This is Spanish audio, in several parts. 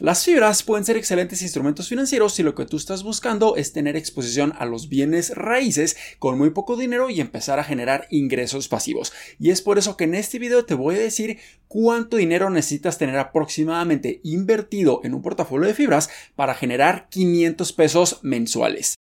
Las fibras pueden ser excelentes instrumentos financieros si lo que tú estás buscando es tener exposición a los bienes raíces con muy poco dinero y empezar a generar ingresos pasivos. Y es por eso que en este video te voy a decir cuánto dinero necesitas tener aproximadamente invertido en un portafolio de fibras para generar 500 pesos mensuales.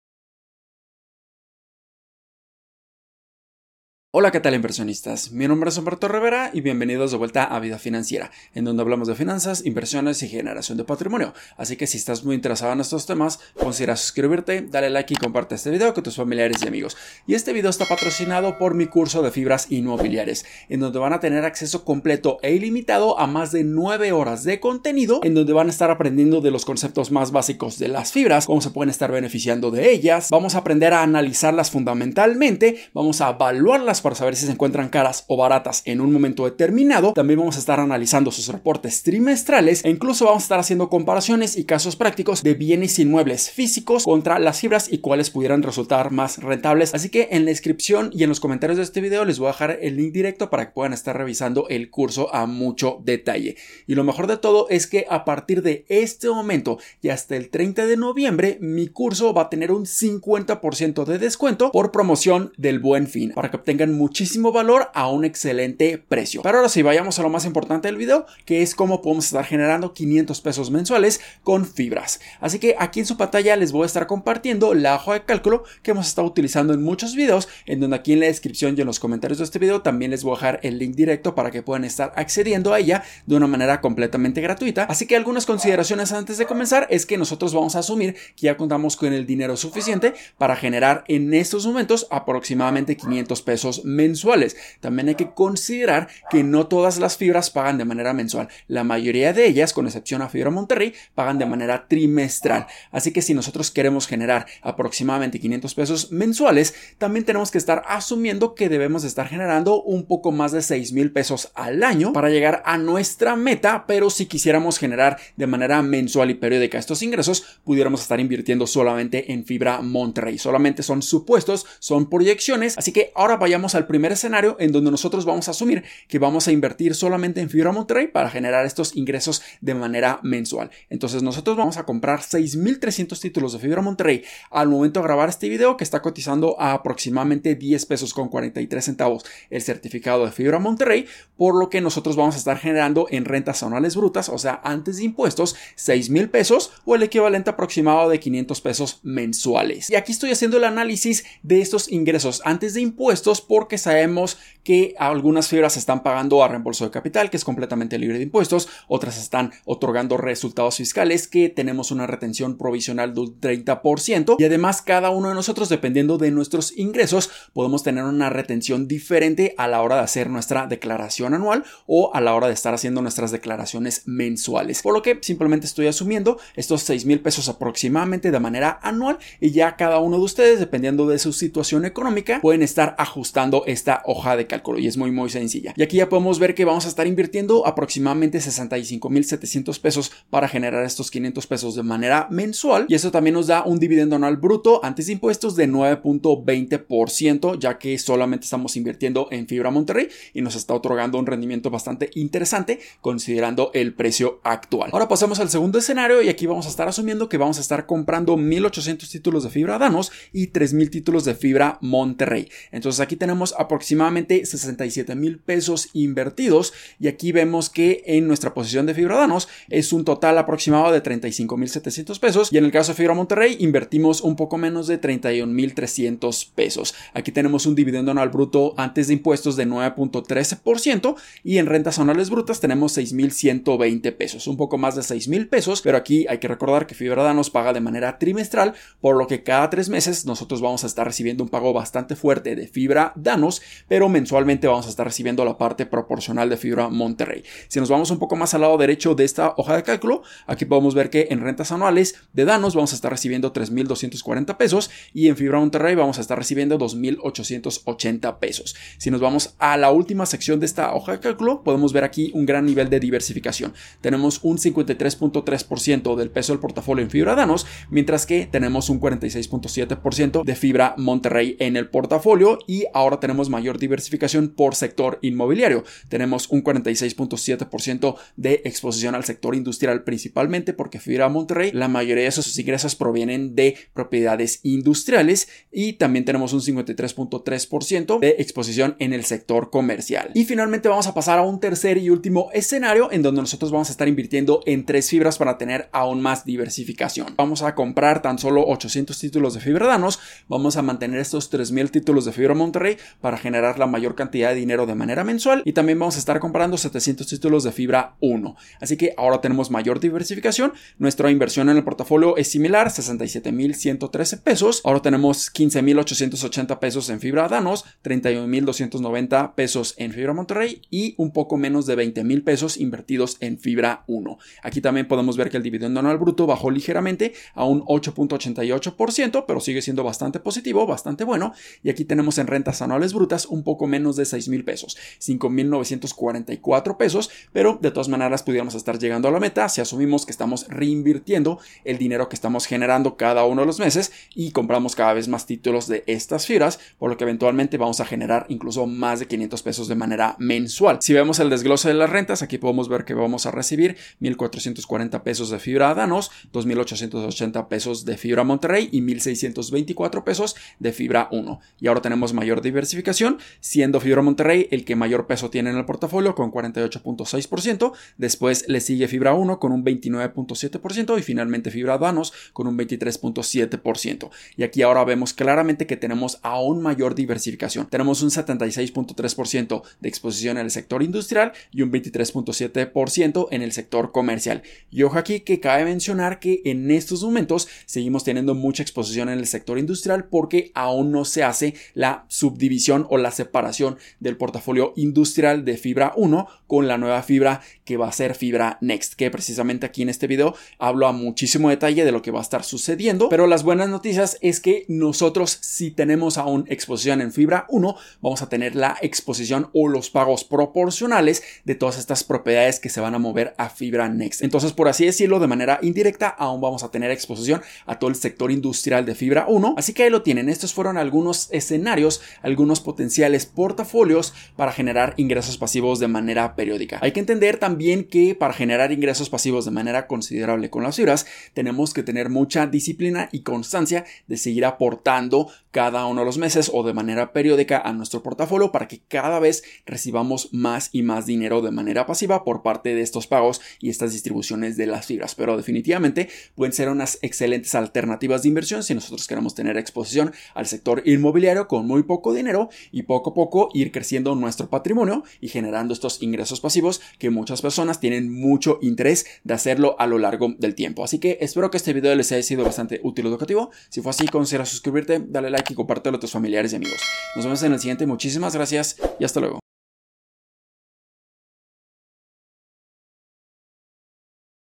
Hola, ¿qué tal inversionistas? Mi nombre es Humberto Rivera y bienvenidos de vuelta a Vida Financiera, en donde hablamos de finanzas, inversiones y generación de patrimonio. Así que si estás muy interesado en estos temas, considera suscribirte, dale like y comparte este video con tus familiares y amigos. Y este video está patrocinado por mi curso de fibras inmobiliarias, en donde van a tener acceso completo e ilimitado a más de 9 horas de contenido, en donde van a estar aprendiendo de los conceptos más básicos de las fibras, cómo se pueden estar beneficiando de ellas, vamos a aprender a analizarlas fundamentalmente, vamos a evaluarlas para saber si se encuentran caras o baratas en un momento determinado. También vamos a estar analizando sus reportes trimestrales e incluso vamos a estar haciendo comparaciones y casos prácticos de bienes inmuebles físicos contra las fibras y cuáles pudieran resultar más rentables. Así que en la descripción y en los comentarios de este video les voy a dejar el link directo para que puedan estar revisando el curso a mucho detalle. Y lo mejor de todo es que a partir de este momento y hasta el 30 de noviembre mi curso va a tener un 50% de descuento por promoción del buen fin para que obtengan muchísimo valor a un excelente precio. Pero ahora sí, vayamos a lo más importante del video, que es cómo podemos estar generando 500 pesos mensuales con fibras. Así que aquí en su pantalla les voy a estar compartiendo la hoja de cálculo que hemos estado utilizando en muchos videos, en donde aquí en la descripción y en los comentarios de este video también les voy a dejar el link directo para que puedan estar accediendo a ella de una manera completamente gratuita. Así que algunas consideraciones antes de comenzar es que nosotros vamos a asumir que ya contamos con el dinero suficiente para generar en estos momentos aproximadamente 500 pesos mensuales. También hay que considerar que no todas las fibras pagan de manera mensual. La mayoría de ellas, con excepción a Fibra Monterrey, pagan de manera trimestral. Así que si nosotros queremos generar aproximadamente 500 pesos mensuales, también tenemos que estar asumiendo que debemos estar generando un poco más de 6 mil pesos al año para llegar a nuestra meta, pero si quisiéramos generar de manera mensual y periódica estos ingresos, pudiéramos estar invirtiendo solamente en Fibra Monterrey. Solamente son supuestos, son proyecciones, así que ahora vayamos al primer escenario en donde nosotros vamos a asumir que vamos a invertir solamente en Fibra Monterrey para generar estos ingresos de manera mensual. Entonces nosotros vamos a comprar 6.300 títulos de Fibra Monterrey al momento de grabar este video que está cotizando a aproximadamente 10 pesos con 43 centavos el certificado de Fibra Monterrey, por lo que nosotros vamos a estar generando en rentas anuales brutas, o sea, antes de impuestos, 6 mil pesos o el equivalente aproximado de 500 pesos mensuales. Y aquí estoy haciendo el análisis de estos ingresos antes de impuestos porque sabemos que algunas fibras están pagando a reembolso de capital, que es completamente libre de impuestos, otras están otorgando resultados fiscales, que tenemos una retención provisional del 30%, y además cada uno de nosotros, dependiendo de nuestros ingresos, podemos tener una retención diferente a la hora de hacer nuestra declaración anual o a la hora de estar haciendo nuestras declaraciones mensuales. Por lo que simplemente estoy asumiendo estos 6 mil pesos aproximadamente de manera anual y ya cada uno de ustedes, dependiendo de su situación económica, pueden estar ajustando esta hoja de cálculo y es muy muy sencilla. Y aquí ya podemos ver que vamos a estar invirtiendo aproximadamente 65.700 pesos para generar estos 500 pesos de manera mensual y eso también nos da un dividendo anual bruto antes de impuestos de 9.20% ya que solamente estamos invirtiendo en fibra Monterrey y nos está otorgando un rendimiento bastante interesante considerando el precio actual. Ahora pasamos al segundo escenario y aquí vamos a estar asumiendo que vamos a estar comprando 1800 títulos de fibra Danos y 3000 títulos de fibra Monterrey. Entonces aquí tenemos aproximadamente 67 mil pesos invertidos y aquí vemos que en nuestra posición de Fibra Danos es un total aproximado de 35 mil 700 pesos y en el caso de Fibra Monterrey invertimos un poco menos de 31 mil 300 pesos. Aquí tenemos un dividendo anual bruto antes de impuestos de 9.13% y en rentas anuales brutas tenemos 6 mil 120 pesos, un poco más de 6 mil pesos, pero aquí hay que recordar que Fibra Danos paga de manera trimestral, por lo que cada tres meses nosotros vamos a estar recibiendo un pago bastante fuerte de Fibra Danos pero mensualmente vamos a estar recibiendo la parte proporcional de fibra Monterrey. Si nos vamos un poco más al lado derecho de esta hoja de cálculo, aquí podemos ver que en rentas anuales de danos vamos a estar recibiendo 3.240 pesos y en fibra Monterrey vamos a estar recibiendo 2.880 pesos. Si nos vamos a la última sección de esta hoja de cálculo, podemos ver aquí un gran nivel de diversificación. Tenemos un 53.3% del peso del portafolio en fibra danos, mientras que tenemos un 46.7% de fibra Monterrey en el portafolio y ahora tenemos mayor diversificación por sector inmobiliario. Tenemos un 46.7% de exposición al sector industrial principalmente porque Fibra Monterrey, la mayoría de sus ingresos provienen de propiedades industriales y también tenemos un 53.3% de exposición en el sector comercial. Y finalmente vamos a pasar a un tercer y último escenario en donde nosotros vamos a estar invirtiendo en tres fibras para tener aún más diversificación. Vamos a comprar tan solo 800 títulos de fibra danos, vamos a mantener estos 3000 títulos de fibra Monterrey para generar la mayor cantidad de dinero de manera mensual y también vamos a estar comprando 700 títulos de fibra 1. Así que ahora tenemos mayor diversificación, nuestra inversión en el portafolio es similar, 67.113 pesos, ahora tenemos 15.880 pesos en fibra danos, 31.290 pesos en fibra Monterrey y un poco menos de 20.000 pesos invertidos en fibra 1. Aquí también podemos ver que el dividendo anual bruto bajó ligeramente a un 8.88%, pero sigue siendo bastante positivo, bastante bueno. Y aquí tenemos en rentas anuales brutas un poco menos de 6 mil pesos, 5.944 pesos, pero de todas maneras pudiéramos estar llegando a la meta si asumimos que estamos reinvirtiendo el dinero que estamos generando cada uno de los meses y compramos cada vez más títulos de estas fibras, por lo que eventualmente vamos a generar incluso más de 500 pesos de manera mensual. Si vemos el desglose de las rentas, aquí podemos ver que vamos a recibir 1.440 pesos de fibra Danos, 2.880 pesos de fibra Monterrey y 1.624 pesos de fibra 1. Y ahora tenemos mayor diversificación, siendo fibra Monterrey el que mayor peso tiene en el portafolio con 48.6%, después le sigue fibra 1 con un 29.7% y finalmente fibra Danos con un 23.7%. Y aquí ahora vemos claramente que tenemos aún mayor diversificación. Tenemos un 76.3% de exposición en el sector industrial y un 23.7% en el sector comercial. Y ojo aquí que cabe mencionar que en estos momentos seguimos teniendo mucha exposición en el sector industrial porque aún no se hace la subdivisión o la separación del portafolio industrial de fibra 1 con la nueva fibra que va a ser fibra Next, que precisamente aquí en este video hablo a muchísimo detalle de lo que va a estar sucediendo, pero las buenas noticias es que nosotros si tenemos aún exposición en fibra 1, vamos a tener la exposición o los pagos proporcionales de todas estas propiedades que se van a mover a fibra Next. Entonces, por así decirlo, de manera indirecta, aún vamos a tener exposición a todo el sector industrial de fibra 1. Así que ahí lo tienen. Estos fueron algunos escenarios, algunos potenciales portafolios para generar ingresos pasivos de manera periódica. Hay que entender también que para generar ingresos pasivos de manera considerable con las fibras, tenemos que tener mucha disciplina y constancia de seguir aportando cada uno de los meses o de manera periódica a nuestro portafolio para que cada vez recibamos más y más dinero de manera pasiva por parte de estos pagos y estas distribuciones de las fibras. Pero definitivamente pueden ser unas excelentes alternativas de inversión si nosotros queremos tener exposición al sector inmobiliario con muy poco dinero y poco a poco ir creciendo nuestro patrimonio y generando estos ingresos pasivos que muchas personas tienen mucho interés de hacerlo a lo largo del tiempo. Así que espero que este video les haya sido bastante útil o educativo. Si fue así, considera suscribirte, dale like y compártelo a tus familiares y amigos. Nos vemos en el siguiente. Muchísimas gracias y hasta luego.